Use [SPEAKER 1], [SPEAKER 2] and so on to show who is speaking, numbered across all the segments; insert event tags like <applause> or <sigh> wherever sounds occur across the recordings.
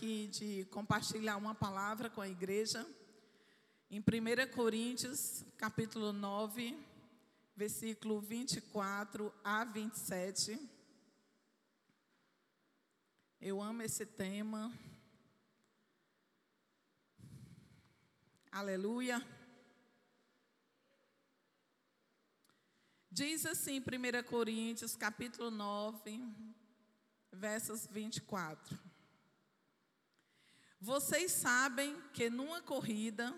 [SPEAKER 1] aqui de compartilhar uma palavra com a igreja. Em 1 Coríntios, capítulo 9, versículo 24 a 27. Eu amo esse tema. Aleluia. Diz assim, 1 Coríntios, capítulo 9, versos 24. Vocês sabem que numa corrida,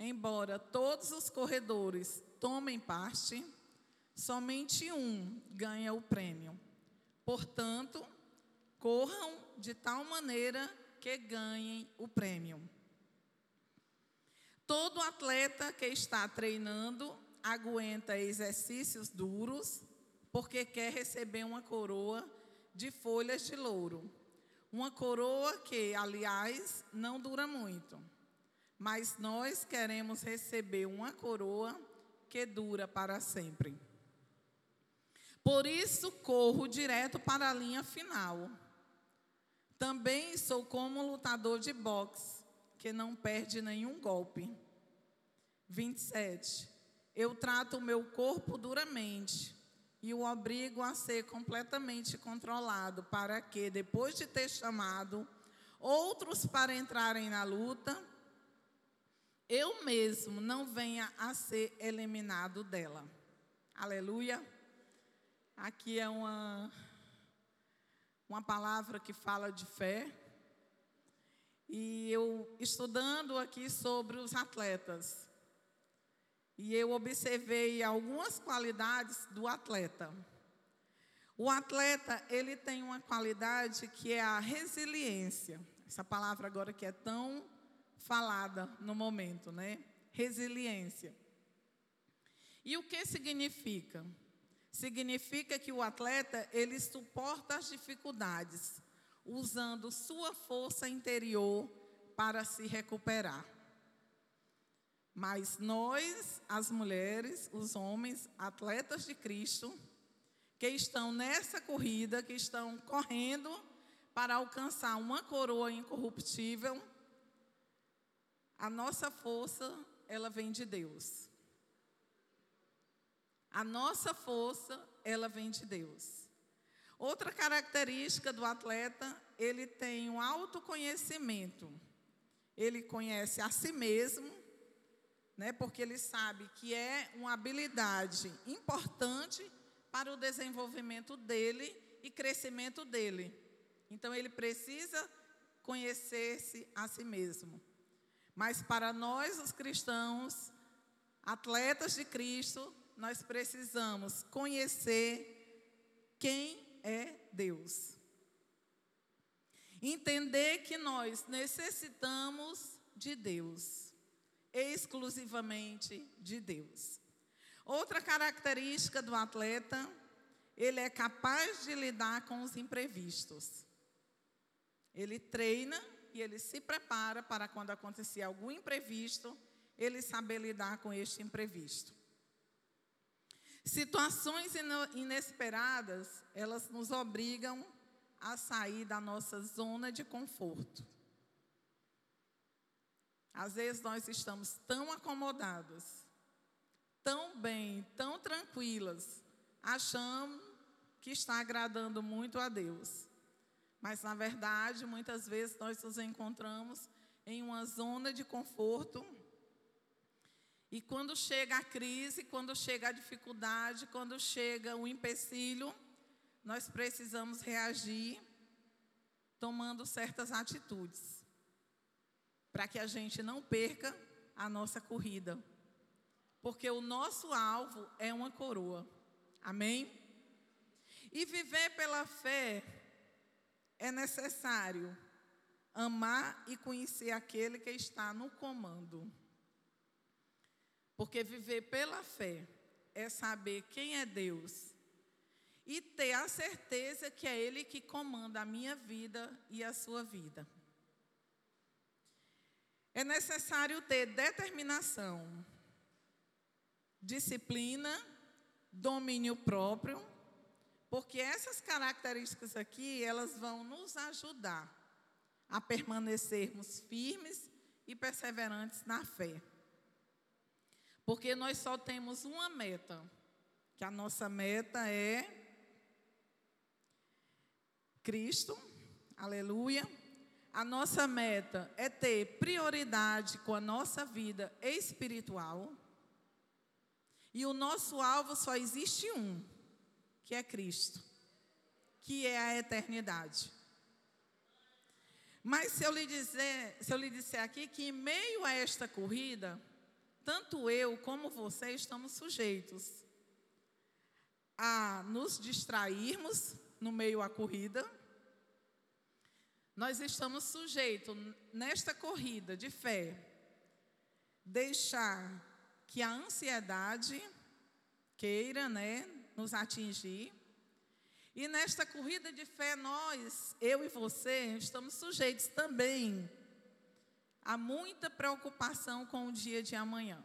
[SPEAKER 1] embora todos os corredores tomem parte, somente um ganha o prêmio. Portanto, corram de tal maneira que ganhem o prêmio. Todo atleta que está treinando aguenta exercícios duros porque quer receber uma coroa de folhas de louro. Uma coroa que, aliás, não dura muito. Mas nós queremos receber uma coroa que dura para sempre. Por isso, corro direto para a linha final. Também sou como lutador de boxe, que não perde nenhum golpe. 27. Eu trato o meu corpo duramente e o obrigo a ser completamente controlado, para que, depois de ter chamado outros para entrarem na luta, eu mesmo não venha a ser eliminado dela. Aleluia. Aqui é uma, uma palavra que fala de fé. E eu estudando aqui sobre os atletas, e eu observei algumas qualidades do atleta. O atleta, ele tem uma qualidade que é a resiliência. Essa palavra agora que é tão falada no momento, né? Resiliência. E o que significa? Significa que o atleta, ele suporta as dificuldades, usando sua força interior para se recuperar. Mas nós, as mulheres, os homens, atletas de Cristo, que estão nessa corrida, que estão correndo para alcançar uma coroa incorruptível, a nossa força, ela vem de Deus. A nossa força, ela vem de Deus. Outra característica do atleta, ele tem um autoconhecimento. Ele conhece a si mesmo né, porque ele sabe que é uma habilidade importante para o desenvolvimento dele e crescimento dele. Então ele precisa conhecer-se a si mesmo. Mas para nós, os cristãos, atletas de Cristo, nós precisamos conhecer quem é Deus. Entender que nós necessitamos de Deus exclusivamente de Deus. Outra característica do atleta, ele é capaz de lidar com os imprevistos. Ele treina e ele se prepara para quando acontecer algum imprevisto, ele saber lidar com este imprevisto. Situações inesperadas, elas nos obrigam a sair da nossa zona de conforto. Às vezes nós estamos tão acomodados, tão bem, tão tranquilas, achando que está agradando muito a Deus. Mas na verdade, muitas vezes nós nos encontramos em uma zona de conforto. E quando chega a crise, quando chega a dificuldade, quando chega o empecilho, nós precisamos reagir tomando certas atitudes para que a gente não perca a nossa corrida. Porque o nosso alvo é uma coroa. Amém? E viver pela fé é necessário amar e conhecer aquele que está no comando. Porque viver pela fé é saber quem é Deus e ter a certeza que é Ele que comanda a minha vida e a sua vida. É necessário ter determinação, disciplina, domínio próprio, porque essas características aqui, elas vão nos ajudar a permanecermos firmes e perseverantes na fé. Porque nós só temos uma meta, que a nossa meta é Cristo, aleluia. A nossa meta é ter prioridade com a nossa vida espiritual. E o nosso alvo só existe um, que é Cristo, que é a eternidade. Mas se eu lhe dizer, se eu lhe disser aqui que em meio a esta corrida, tanto eu como você estamos sujeitos a nos distrairmos no meio à corrida. Nós estamos sujeitos nesta corrida de fé deixar que a ansiedade queira, né, nos atingir e nesta corrida de fé, nós, eu e você, estamos sujeitos também a muita preocupação com o dia de amanhã.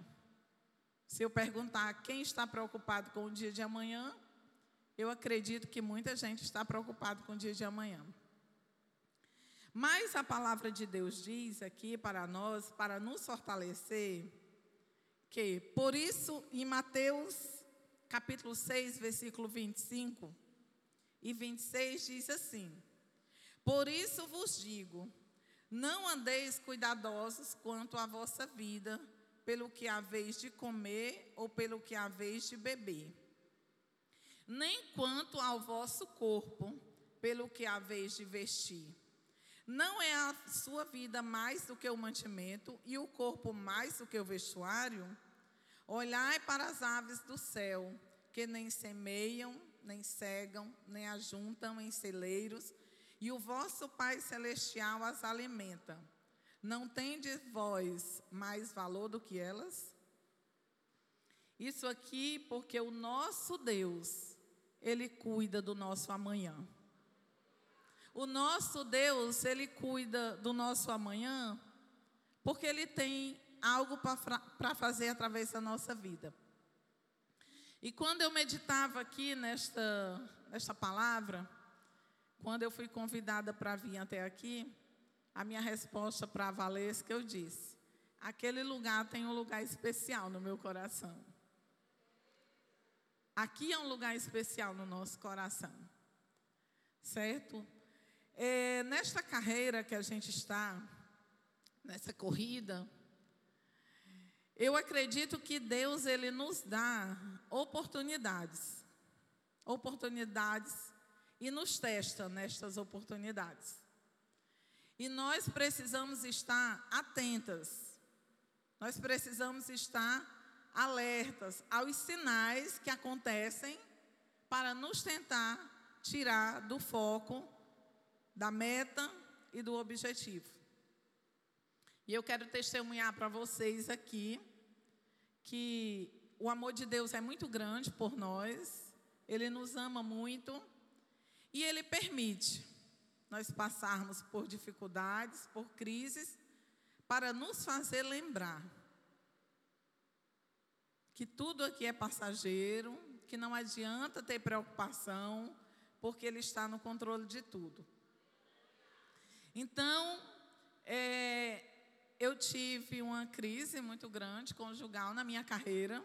[SPEAKER 1] Se eu perguntar quem está preocupado com o dia de amanhã, eu acredito que muita gente está preocupado com o dia de amanhã. Mas a palavra de Deus diz aqui para nós, para nos fortalecer, que por isso em Mateus capítulo 6, versículo 25, e 26 diz assim: Por isso vos digo, não andeis cuidadosos quanto à vossa vida, pelo que haveis de comer ou pelo que haveis de beber, nem quanto ao vosso corpo, pelo que haveis de vestir. Não é a sua vida mais do que o mantimento e o corpo mais do que o vestuário? Olhai para as aves do céu, que nem semeiam, nem cegam, nem ajuntam em celeiros, e o vosso Pai Celestial as alimenta. Não tendes vós mais valor do que elas? Isso aqui porque o nosso Deus, Ele cuida do nosso amanhã. O nosso Deus, Ele cuida do nosso amanhã, porque Ele tem algo para fazer através da nossa vida. E quando eu meditava aqui nesta, nesta palavra, quando eu fui convidada para vir até aqui, a minha resposta para a Valesca eu disse: aquele lugar tem um lugar especial no meu coração. Aqui é um lugar especial no nosso coração, certo? É, nesta carreira que a gente está, nessa corrida, eu acredito que Deus ele nos dá oportunidades. Oportunidades e nos testa nestas oportunidades. E nós precisamos estar atentas. Nós precisamos estar alertas aos sinais que acontecem para nos tentar tirar do foco da meta e do objetivo. E eu quero testemunhar para vocês aqui que o amor de Deus é muito grande por nós, Ele nos ama muito e Ele permite nós passarmos por dificuldades, por crises, para nos fazer lembrar que tudo aqui é passageiro, que não adianta ter preocupação, porque Ele está no controle de tudo. Então, é, eu tive uma crise muito grande conjugal na minha carreira,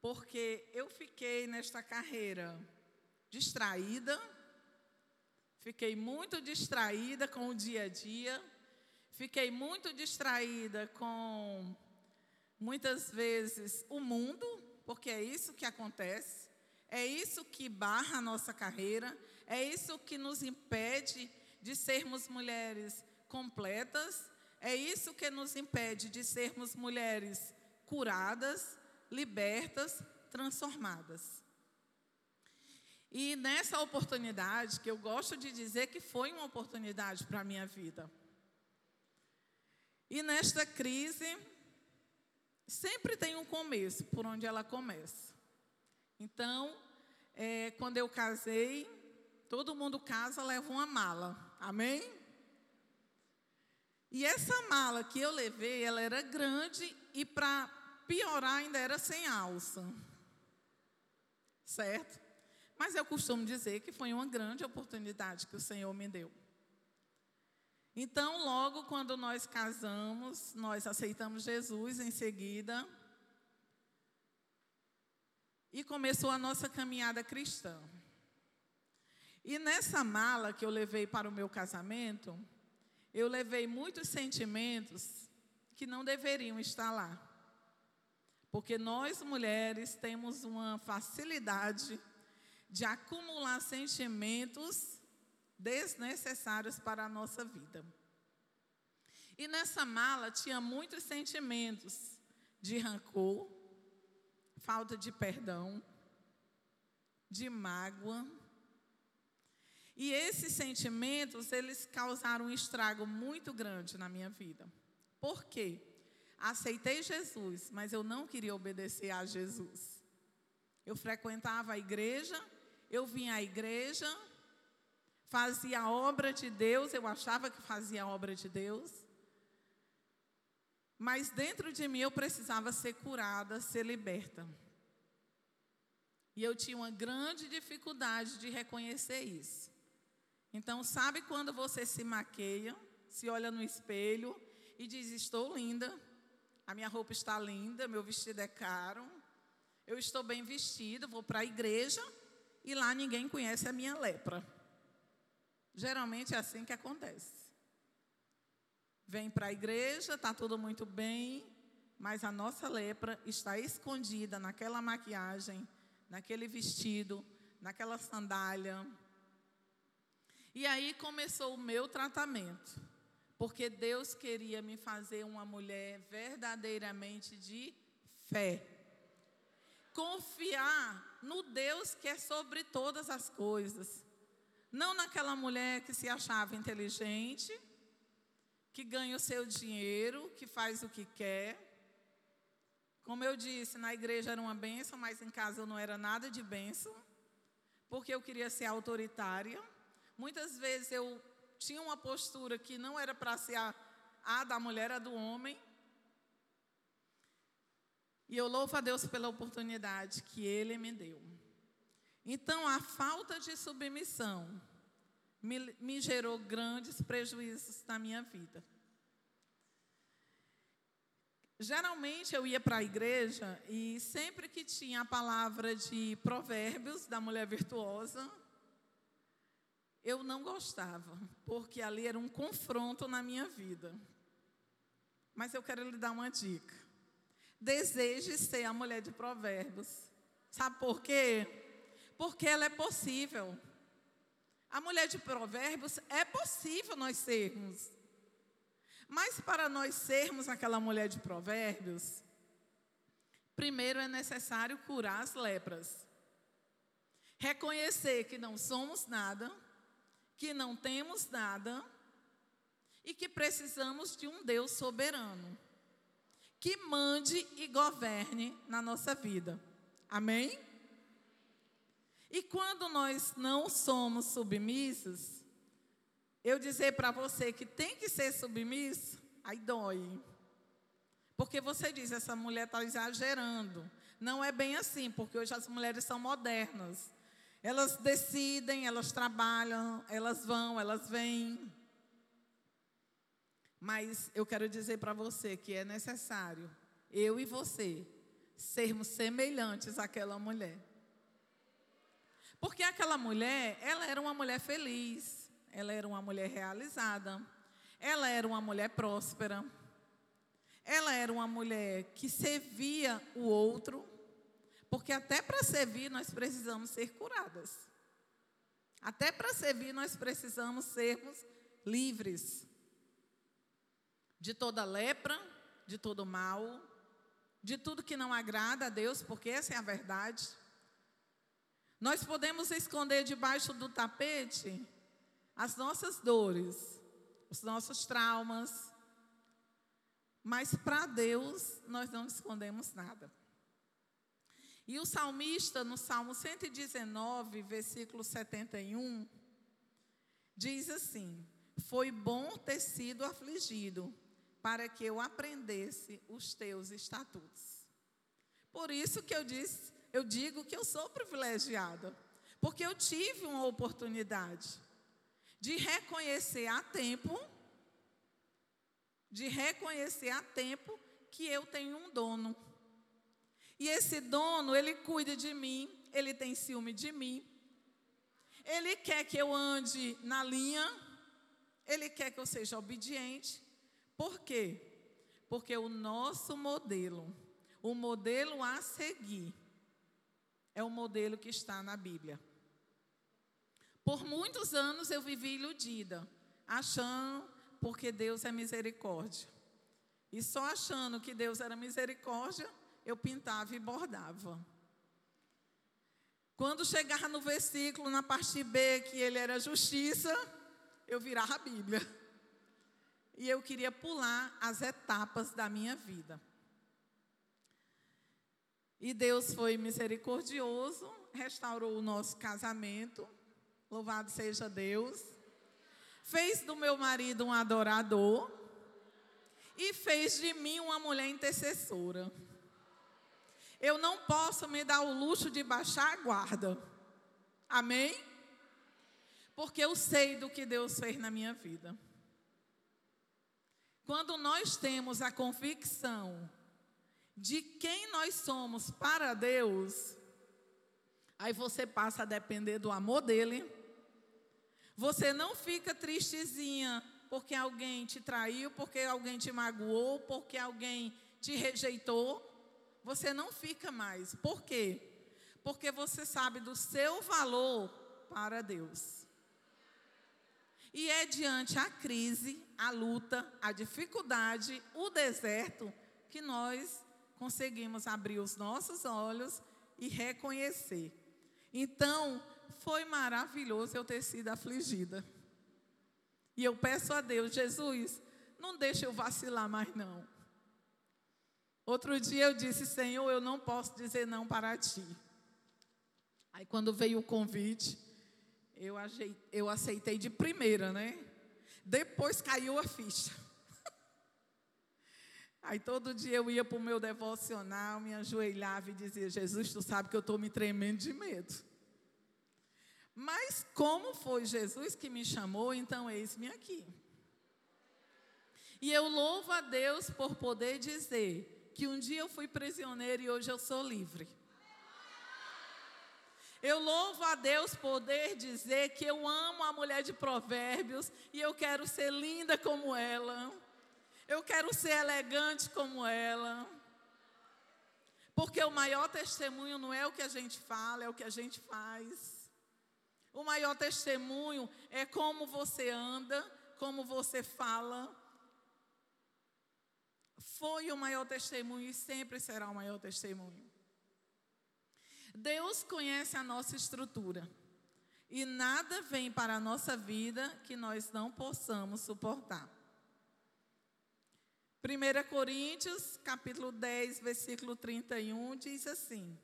[SPEAKER 1] porque eu fiquei nesta carreira distraída, fiquei muito distraída com o dia a dia, fiquei muito distraída com muitas vezes o mundo, porque é isso que acontece, é isso que barra a nossa carreira, é isso que nos impede de sermos mulheres completas é isso que nos impede de sermos mulheres curadas, libertas, transformadas. E nessa oportunidade, que eu gosto de dizer que foi uma oportunidade para a minha vida. E nesta crise, sempre tem um começo, por onde ela começa. Então, é, quando eu casei, todo mundo casa, leva uma mala. Amém? E essa mala que eu levei, ela era grande e para piorar ainda era sem alça. Certo? Mas eu costumo dizer que foi uma grande oportunidade que o Senhor me deu. Então, logo quando nós casamos, nós aceitamos Jesus em seguida. E começou a nossa caminhada cristã. E nessa mala que eu levei para o meu casamento, eu levei muitos sentimentos que não deveriam estar lá. Porque nós mulheres temos uma facilidade de acumular sentimentos desnecessários para a nossa vida. E nessa mala tinha muitos sentimentos de rancor, falta de perdão, de mágoa. E esses sentimentos, eles causaram um estrago muito grande na minha vida. Por quê? Aceitei Jesus, mas eu não queria obedecer a Jesus. Eu frequentava a igreja, eu vinha à igreja, fazia a obra de Deus, eu achava que fazia a obra de Deus. Mas dentro de mim eu precisava ser curada, ser liberta. E eu tinha uma grande dificuldade de reconhecer isso. Então, sabe quando você se maqueia, se olha no espelho e diz: Estou linda, a minha roupa está linda, meu vestido é caro, eu estou bem vestida, vou para a igreja e lá ninguém conhece a minha lepra. Geralmente é assim que acontece. Vem para a igreja, está tudo muito bem, mas a nossa lepra está escondida naquela maquiagem, naquele vestido, naquela sandália. E aí começou o meu tratamento, porque Deus queria me fazer uma mulher verdadeiramente de fé. Confiar no Deus que é sobre todas as coisas não naquela mulher que se achava inteligente, que ganha o seu dinheiro, que faz o que quer. Como eu disse, na igreja era uma benção, mas em casa eu não era nada de benção, porque eu queria ser autoritária. Muitas vezes eu tinha uma postura que não era para ser a, a da mulher, a do homem. E eu louvo a Deus pela oportunidade que Ele me deu. Então, a falta de submissão me, me gerou grandes prejuízos na minha vida. Geralmente eu ia para a igreja e sempre que tinha a palavra de provérbios da mulher virtuosa, eu não gostava, porque ali era um confronto na minha vida. Mas eu quero lhe dar uma dica. Deseje ser a mulher de provérbios. Sabe por quê? porque ela é possível. A mulher de Provérbios é possível nós sermos. Mas para nós sermos aquela mulher de Provérbios, primeiro é necessário curar as lepras. Reconhecer que não somos nada, que não temos nada e que precisamos de um Deus soberano que mande e governe na nossa vida. Amém? E quando nós não somos submissos, eu dizer para você que tem que ser submisso, aí dói. Porque você diz, essa mulher está exagerando. Não é bem assim, porque hoje as mulheres são modernas. Elas decidem, elas trabalham, elas vão, elas vêm. Mas eu quero dizer para você que é necessário, eu e você, sermos semelhantes àquela mulher. Porque aquela mulher, ela era uma mulher feliz, ela era uma mulher realizada, ela era uma mulher próspera, ela era uma mulher que servia o outro, porque até para servir nós precisamos ser curadas. Até para servir nós precisamos sermos livres de toda lepra, de todo mal, de tudo que não agrada a Deus, porque essa é a verdade. Nós podemos esconder debaixo do tapete as nossas dores, os nossos traumas, mas para Deus nós não escondemos nada. E o salmista, no Salmo 119, versículo 71, diz assim: Foi bom ter sido afligido, para que eu aprendesse os teus estatutos. Por isso que eu disse eu digo que eu sou privilegiada, porque eu tive uma oportunidade de reconhecer a tempo de reconhecer a tempo que eu tenho um dono. E esse dono, ele cuida de mim, ele tem ciúme de mim. Ele quer que eu ande na linha, ele quer que eu seja obediente. Por quê? Porque o nosso modelo, o modelo a seguir, é o modelo que está na Bíblia. Por muitos anos eu vivi iludida, achando porque Deus é misericórdia. E só achando que Deus era misericórdia, eu pintava e bordava. Quando chegava no versículo, na parte B, que ele era justiça, eu virava a Bíblia. E eu queria pular as etapas da minha vida. E Deus foi misericordioso, restaurou o nosso casamento. Louvado seja Deus. Fez do meu marido um adorador e fez de mim uma mulher intercessora. Eu não posso me dar o luxo de baixar a guarda. Amém? Porque eu sei do que Deus fez na minha vida. Quando nós temos a convicção de quem nós somos para Deus, aí você passa a depender do amor dele. Você não fica tristezinha porque alguém te traiu, porque alguém te magoou, porque alguém te rejeitou. Você não fica mais. Por quê? Porque você sabe do seu valor para Deus. E é diante a crise, a luta, a dificuldade, o deserto, que nós conseguimos abrir os nossos olhos e reconhecer. Então, foi maravilhoso eu ter sido afligida. E eu peço a Deus, Jesus, não deixe eu vacilar mais não. Outro dia eu disse, Senhor, eu não posso dizer não para ti. Aí quando veio o convite, eu, eu aceitei de primeira, né? Depois caiu a ficha. <laughs> Aí todo dia eu ia para o meu devocional, me ajoelhava e dizia: Jesus, tu sabe que eu estou me tremendo de medo. Mas como foi Jesus que me chamou, então eis-me aqui. E eu louvo a Deus por poder dizer que um dia eu fui prisioneiro e hoje eu sou livre. Eu louvo a Deus poder dizer que eu amo a mulher de provérbios e eu quero ser linda como ela. Eu quero ser elegante como ela. Porque o maior testemunho não é o que a gente fala, é o que a gente faz. O maior testemunho é como você anda, como você fala. Foi o maior testemunho e sempre será o maior testemunho. Deus conhece a nossa estrutura. E nada vem para a nossa vida que nós não possamos suportar. 1 Coríntios, capítulo 10, versículo 31, diz assim: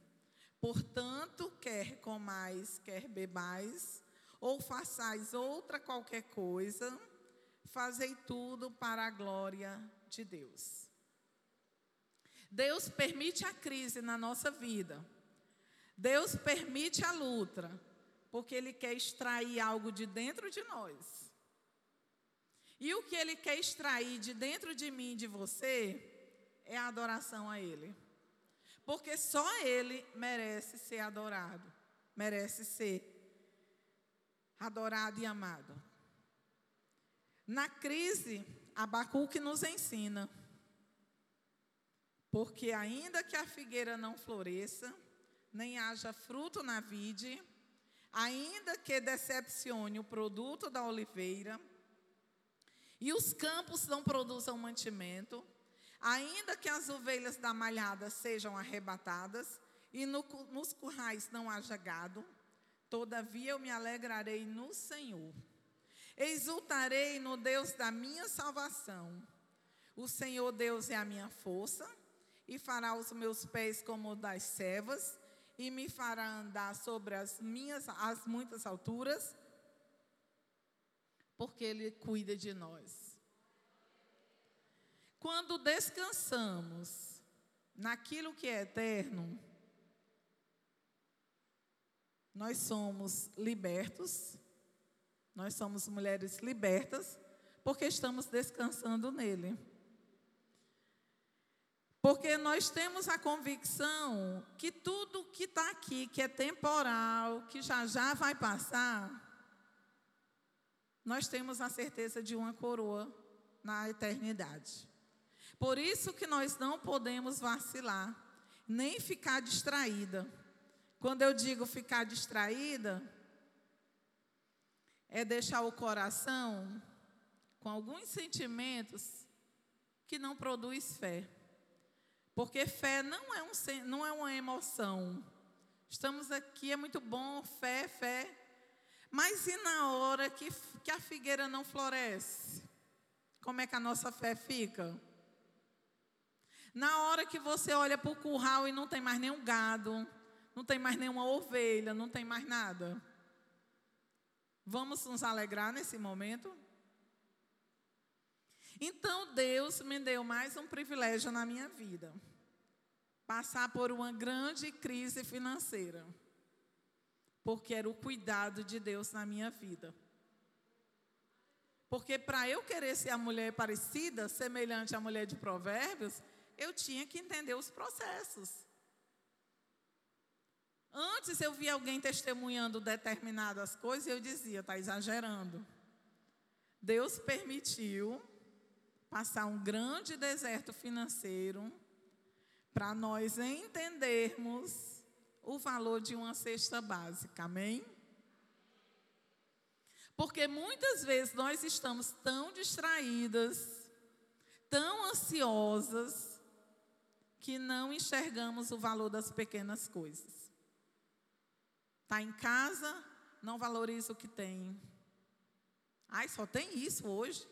[SPEAKER 1] Portanto, quer comais, quer bebais, ou façais outra qualquer coisa, fazei tudo para a glória de Deus. Deus permite a crise na nossa vida. Deus permite a luta, porque Ele quer extrair algo de dentro de nós. E o que Ele quer extrair de dentro de mim e de você é a adoração a Ele. Porque só Ele merece ser adorado, merece ser adorado e amado. Na crise, Abacuque nos ensina. Porque ainda que a figueira não floresça, nem haja fruto na vide, ainda que decepcione o produto da oliveira, e os campos não produzam mantimento, Ainda que as ovelhas da malhada sejam arrebatadas e no, nos currais não haja gado, todavia eu me alegrarei no Senhor. Exultarei no Deus da minha salvação. O Senhor Deus é a minha força e fará os meus pés como das servas e me fará andar sobre as minhas as muitas alturas, porque ele cuida de nós. Quando descansamos naquilo que é eterno, nós somos libertos, nós somos mulheres libertas, porque estamos descansando nele. Porque nós temos a convicção que tudo que está aqui, que é temporal, que já já vai passar, nós temos a certeza de uma coroa na eternidade. Por isso que nós não podemos vacilar, nem ficar distraída. Quando eu digo ficar distraída, é deixar o coração com alguns sentimentos que não produz fé. Porque fé não é, um, não é uma emoção. Estamos aqui, é muito bom, fé, fé. Mas e na hora que, que a figueira não floresce? Como é que a nossa fé fica? Na hora que você olha para o curral e não tem mais nenhum gado, não tem mais nenhuma ovelha, não tem mais nada. Vamos nos alegrar nesse momento? Então Deus me deu mais um privilégio na minha vida: passar por uma grande crise financeira, porque era o cuidado de Deus na minha vida. Porque para eu querer ser a mulher parecida, semelhante à mulher de Provérbios, eu tinha que entender os processos. Antes eu via alguém testemunhando determinadas coisas e eu dizia, está exagerando. Deus permitiu passar um grande deserto financeiro para nós entendermos o valor de uma cesta básica, amém? Porque muitas vezes nós estamos tão distraídas, tão ansiosas, que não enxergamos o valor das pequenas coisas. Está em casa, não valoriza o que tem. Ai, só tem isso hoje.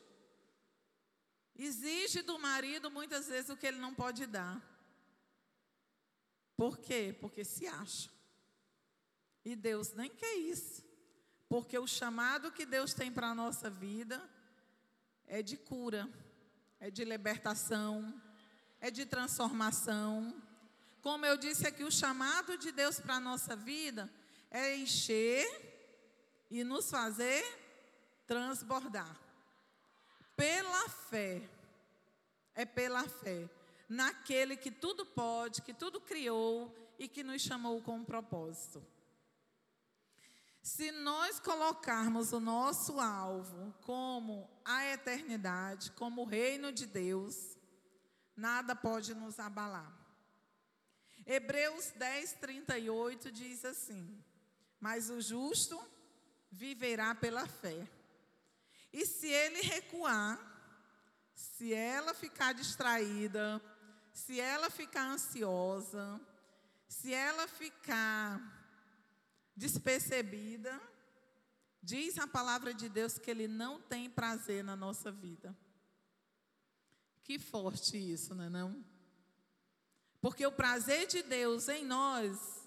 [SPEAKER 1] Exige do marido muitas vezes o que ele não pode dar. Por quê? Porque se acha. E Deus nem quer isso. Porque o chamado que Deus tem para a nossa vida é de cura, é de libertação, é de transformação. Como eu disse aqui, o chamado de Deus para a nossa vida é encher e nos fazer transbordar. Pela fé. É pela fé. Naquele que tudo pode, que tudo criou e que nos chamou com um propósito. Se nós colocarmos o nosso alvo como a eternidade, como o reino de Deus, nada pode nos abalar. Hebreus 10, 38 diz assim: mas o justo viverá pela fé. E se ele recuar, se ela ficar distraída, se ela ficar ansiosa, se ela ficar despercebida, diz a palavra de Deus que ele não tem prazer na nossa vida. Que forte isso, não é não? Porque o prazer de Deus em nós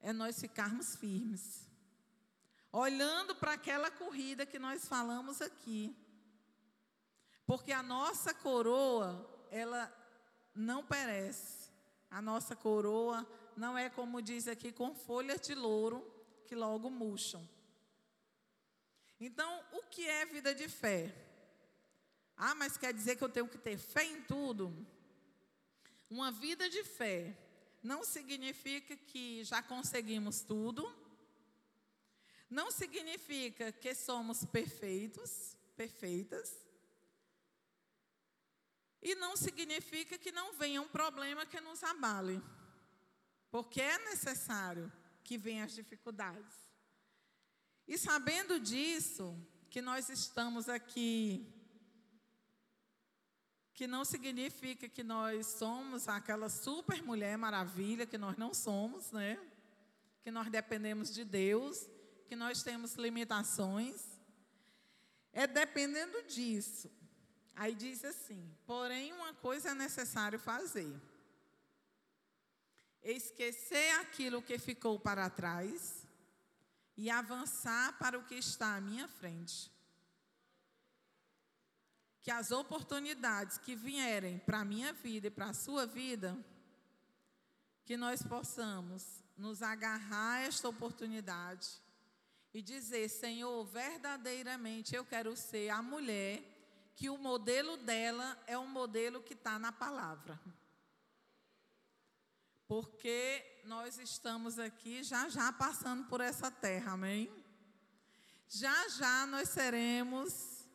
[SPEAKER 1] é nós ficarmos firmes. Olhando para aquela corrida que nós falamos aqui. Porque a nossa coroa, ela não perece. A nossa coroa não é como diz aqui, com folhas de louro que logo murcham. Então, o que é vida de fé? Ah, mas quer dizer que eu tenho que ter fé em tudo? Uma vida de fé não significa que já conseguimos tudo, não significa que somos perfeitos, perfeitas, e não significa que não venha um problema que nos abale, porque é necessário que venham as dificuldades. E sabendo disso, que nós estamos aqui que não significa que nós somos aquela super mulher maravilha, que nós não somos, né? Que nós dependemos de Deus, que nós temos limitações. É dependendo disso. Aí diz assim: porém, uma coisa é necessário fazer: esquecer aquilo que ficou para trás e avançar para o que está à minha frente que as oportunidades que vierem para a minha vida e para a sua vida, que nós possamos nos agarrar a esta oportunidade e dizer: Senhor, verdadeiramente eu quero ser a mulher que o modelo dela é um modelo que está na palavra. Porque nós estamos aqui já já passando por essa terra, amém? Já já nós seremos,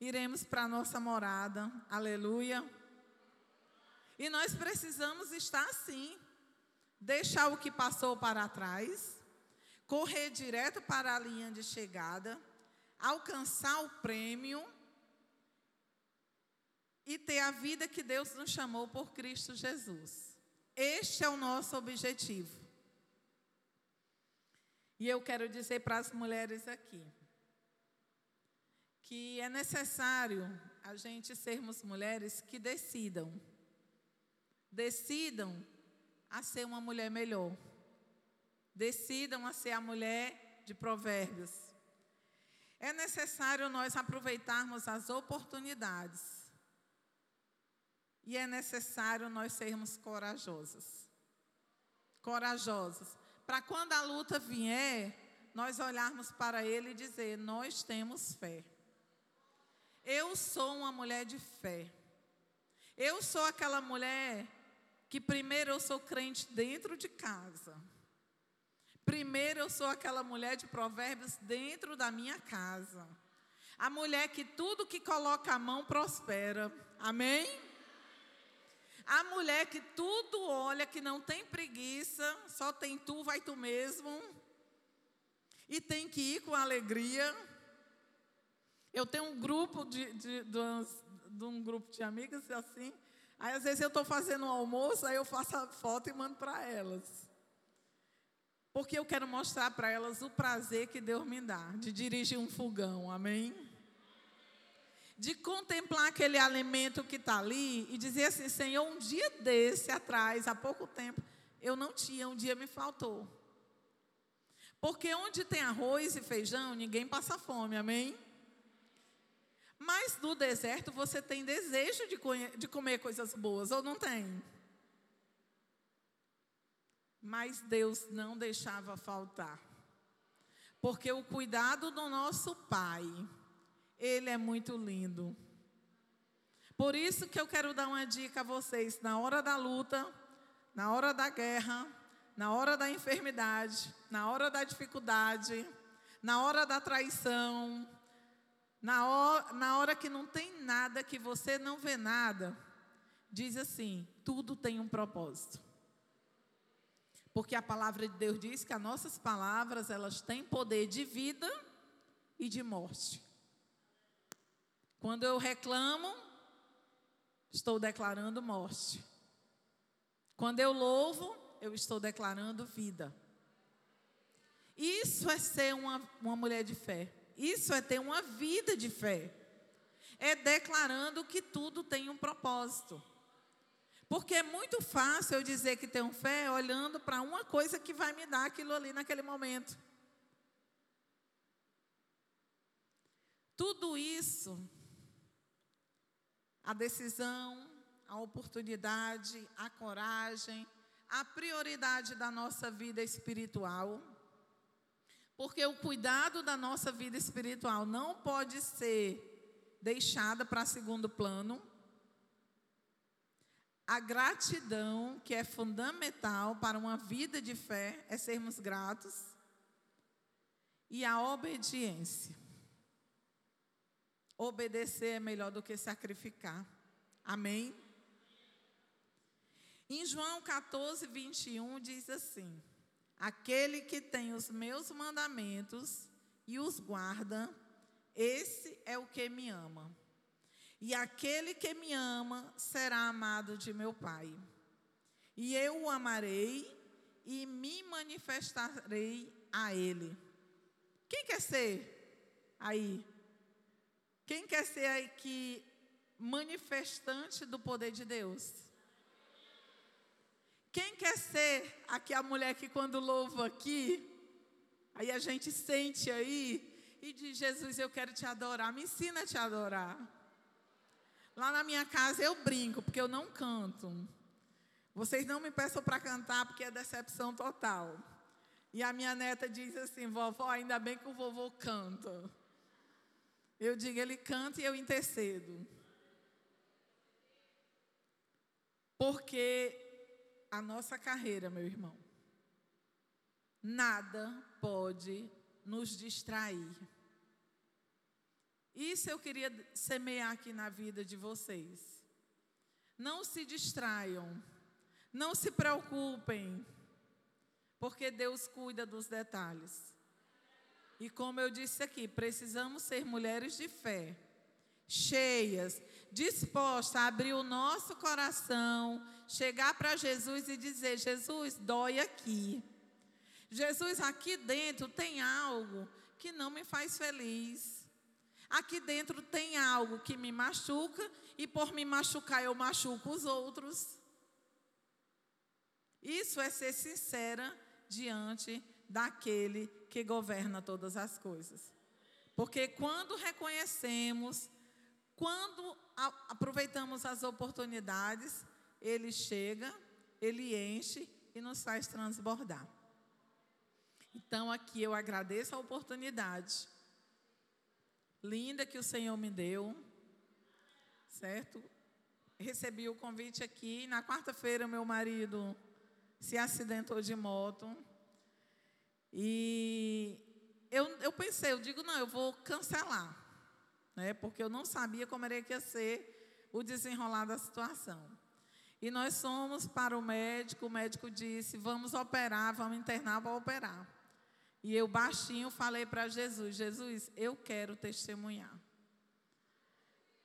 [SPEAKER 1] iremos para a nossa morada, aleluia. E nós precisamos estar assim, deixar o que passou para trás, correr direto para a linha de chegada, alcançar o prêmio e ter a vida que Deus nos chamou por Cristo Jesus. Este é o nosso objetivo. E eu quero dizer para as mulheres aqui que é necessário a gente sermos mulheres que decidam. Decidam a ser uma mulher melhor. Decidam a ser a mulher de provérbios. É necessário nós aproveitarmos as oportunidades. E é necessário nós sermos corajosas. Corajosos. Para quando a luta vier, nós olharmos para ele e dizer: Nós temos fé. Eu sou uma mulher de fé. Eu sou aquela mulher que primeiro eu sou crente dentro de casa. Primeiro eu sou aquela mulher de provérbios dentro da minha casa. A mulher que tudo que coloca a mão prospera. Amém? A mulher que tudo olha, que não tem preguiça, só tem tu, vai tu mesmo. E tem que ir com alegria. Eu tenho um grupo de, de, de, de um grupo de amigas assim. Aí às vezes eu estou fazendo um almoço, aí eu faço a foto e mando para elas. Porque eu quero mostrar para elas o prazer que Deus me dá de dirigir um fogão, amém? de contemplar aquele alimento que está ali e dizer assim: Senhor, um dia desse atrás, há pouco tempo, eu não tinha, um dia me faltou. Porque onde tem arroz e feijão, ninguém passa fome, amém? Mas no deserto você tem desejo de, de comer coisas boas, ou não tem? Mas Deus não deixava faltar. Porque o cuidado do nosso Pai, ele é muito lindo. Por isso que eu quero dar uma dica a vocês: na hora da luta, na hora da guerra, na hora da enfermidade, na hora da dificuldade, na hora da traição, na hora, na hora que não tem nada, que você não vê nada, diz assim: tudo tem um propósito. Porque a palavra de Deus diz que as nossas palavras, elas têm poder de vida e de morte. Quando eu reclamo, estou declarando morte. Quando eu louvo, eu estou declarando vida. Isso é ser uma, uma mulher de fé. Isso é ter uma vida de fé. É declarando que tudo tem um propósito. Porque é muito fácil eu dizer que tenho fé olhando para uma coisa que vai me dar aquilo ali naquele momento. Tudo isso a decisão, a oportunidade, a coragem, a prioridade da nossa vida espiritual. Porque o cuidado da nossa vida espiritual não pode ser deixada para segundo plano. A gratidão, que é fundamental para uma vida de fé, é sermos gratos. E a obediência. Obedecer é melhor do que sacrificar. Amém? Em João 14, 21 diz assim: Aquele que tem os meus mandamentos e os guarda, esse é o que me ama. E aquele que me ama será amado de meu Pai. E eu o amarei e me manifestarei a ele. Quem quer ser aí quem quer ser aqui manifestante do poder de Deus? Quem quer ser aqui a mulher que quando louva aqui, aí a gente sente aí e diz: Jesus, eu quero te adorar, me ensina a te adorar. Lá na minha casa eu brinco, porque eu não canto. Vocês não me peçam para cantar, porque é decepção total. E a minha neta diz assim: vovó, ainda bem que o vovô canta. Eu digo, ele canta e eu intercedo. Porque a nossa carreira, meu irmão, nada pode nos distrair. Isso eu queria semear aqui na vida de vocês. Não se distraiam, não se preocupem, porque Deus cuida dos detalhes. E como eu disse aqui, precisamos ser mulheres de fé, cheias, dispostas a abrir o nosso coração, chegar para Jesus e dizer: Jesus, dói aqui. Jesus, aqui dentro tem algo que não me faz feliz. Aqui dentro tem algo que me machuca e por me machucar eu machuco os outros. Isso é ser sincera diante daquele que governa todas as coisas. Porque quando reconhecemos, quando aproveitamos as oportunidades, ele chega, ele enche e nos faz transbordar. Então aqui eu agradeço a oportunidade linda que o Senhor me deu, certo? Recebi o convite aqui. Na quarta-feira, meu marido se acidentou de moto. E eu, eu pensei, eu digo, não, eu vou cancelar. Né, porque eu não sabia como era que ia ser o desenrolar da situação. E nós fomos para o médico, o médico disse: vamos operar, vamos internar para operar. E eu baixinho falei para Jesus: Jesus, eu quero testemunhar.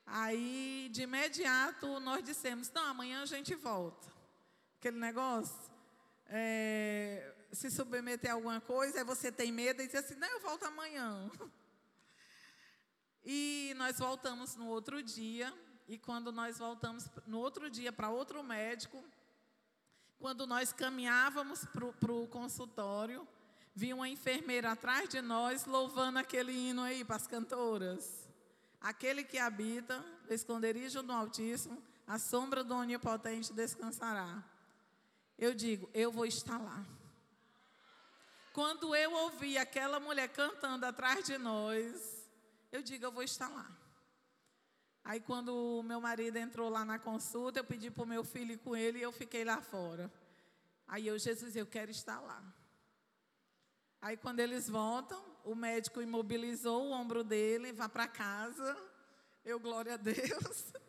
[SPEAKER 1] Aí, de imediato, nós dissemos: não, amanhã a gente volta. Aquele negócio, é, se submeter a alguma coisa, aí você tem medo e diz assim: não, eu volto amanhã. <laughs> E nós voltamos no outro dia, e quando nós voltamos no outro dia para outro médico, quando nós caminhávamos para o consultório, vi uma enfermeira atrás de nós louvando aquele hino aí para as cantoras. Aquele que habita o esconderijo do Altíssimo, a sombra do Onipotente descansará. Eu digo, eu vou estar lá. Quando eu ouvi aquela mulher cantando atrás de nós, eu digo, eu vou estar lá. Aí quando o meu marido entrou lá na consulta, eu pedi para o meu filho ir com ele e eu fiquei lá fora. Aí eu, Jesus, eu quero estar lá. Aí quando eles voltam, o médico imobilizou o ombro dele, vá para casa. Eu, glória a Deus. <laughs>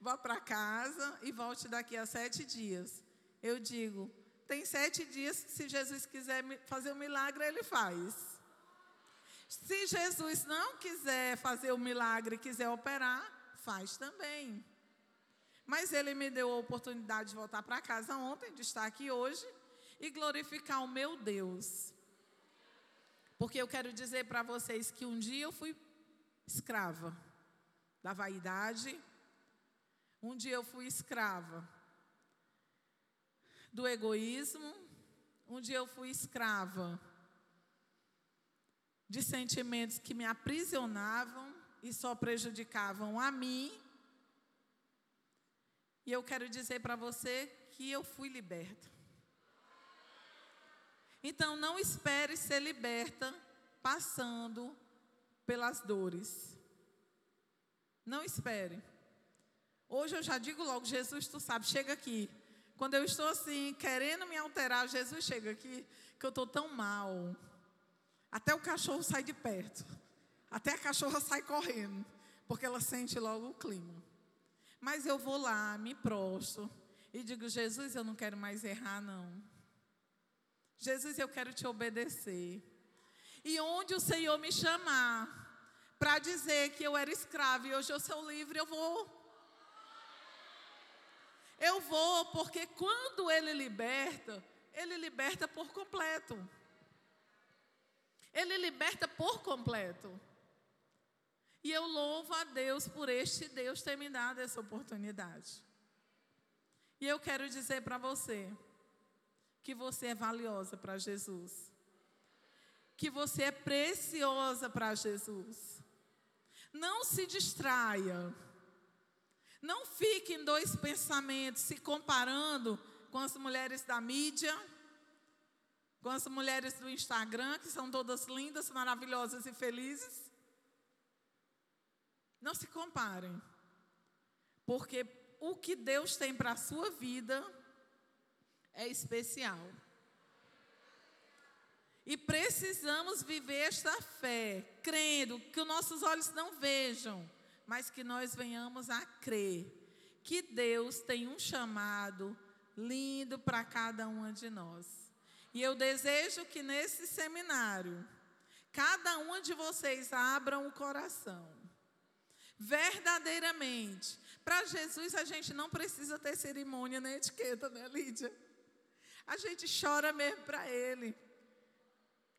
[SPEAKER 1] Vá para casa e volte daqui a sete dias. Eu digo, tem sete dias, se Jesus quiser fazer um milagre, ele faz. Se Jesus não quiser fazer o milagre, quiser operar, faz também. Mas ele me deu a oportunidade de voltar para casa ontem, de estar aqui hoje e glorificar o meu Deus. Porque eu quero dizer para vocês que um dia eu fui escrava da vaidade, um dia eu fui escrava do egoísmo, um dia eu fui escrava de sentimentos que me aprisionavam e só prejudicavam a mim. E eu quero dizer para você que eu fui liberta. Então não espere ser liberta passando pelas dores. Não espere. Hoje eu já digo logo, Jesus, tu sabe, chega aqui. Quando eu estou assim, querendo me alterar, Jesus chega aqui, que eu estou tão mal. Até o cachorro sai de perto. Até a cachorra sai correndo. Porque ela sente logo o clima. Mas eu vou lá, me prostro. E digo, Jesus, eu não quero mais errar, não. Jesus, eu quero te obedecer. E onde o Senhor me chamar para dizer que eu era escravo e hoje eu sou livre, eu vou. Eu vou, porque quando Ele liberta, Ele liberta por completo. Ele liberta por completo. E eu louvo a Deus por este Deus ter me dado essa oportunidade. E eu quero dizer para você que você é valiosa para Jesus. Que você é preciosa para Jesus. Não se distraia. Não fique em dois pensamentos se comparando com as mulheres da mídia com as mulheres do Instagram, que são todas lindas, maravilhosas e felizes. Não se comparem. Porque o que Deus tem para a sua vida é especial. E precisamos viver esta fé, crendo que os nossos olhos não vejam, mas que nós venhamos a crer que Deus tem um chamado lindo para cada uma de nós. E eu desejo que nesse seminário, cada uma de vocês abram o coração. Verdadeiramente. Para Jesus, a gente não precisa ter cerimônia nem etiqueta, né, Lídia? A gente chora mesmo para Ele.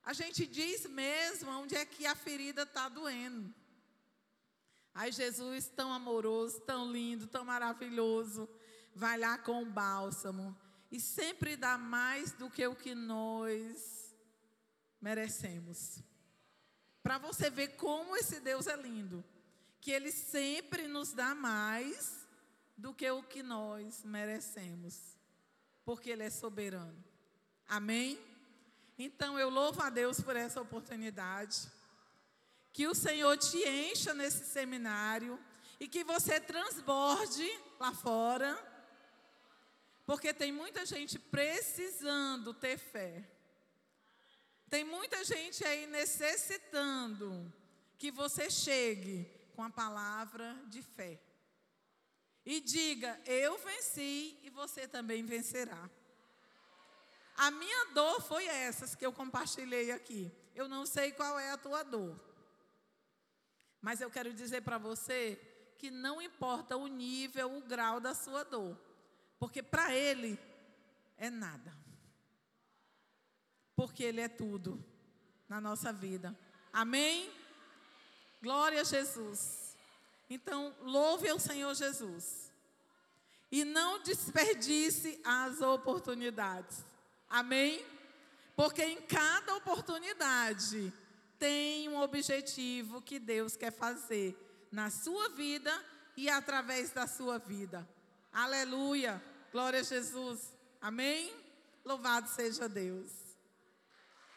[SPEAKER 1] A gente diz mesmo onde é que a ferida está doendo. Aí Jesus, tão amoroso, tão lindo, tão maravilhoso, vai lá com o bálsamo e sempre dá mais do que o que nós merecemos. Para você ver como esse Deus é lindo, que ele sempre nos dá mais do que o que nós merecemos, porque ele é soberano. Amém? Então eu louvo a Deus por essa oportunidade. Que o Senhor te encha nesse seminário e que você transborde lá fora. Porque tem muita gente precisando ter fé. Tem muita gente aí necessitando que você chegue com a palavra de fé. E diga: Eu venci e você também vencerá. A minha dor foi essas que eu compartilhei aqui. Eu não sei qual é a tua dor. Mas eu quero dizer para você que não importa o nível, o grau da sua dor. Porque para Ele é nada. Porque Ele é tudo na nossa vida. Amém? Glória a Jesus. Então, louve ao Senhor Jesus. E não desperdice as oportunidades. Amém? Porque em cada oportunidade tem um objetivo que Deus quer fazer na sua vida e através da sua vida. Aleluia. Glória a Jesus. Amém? Louvado seja Deus.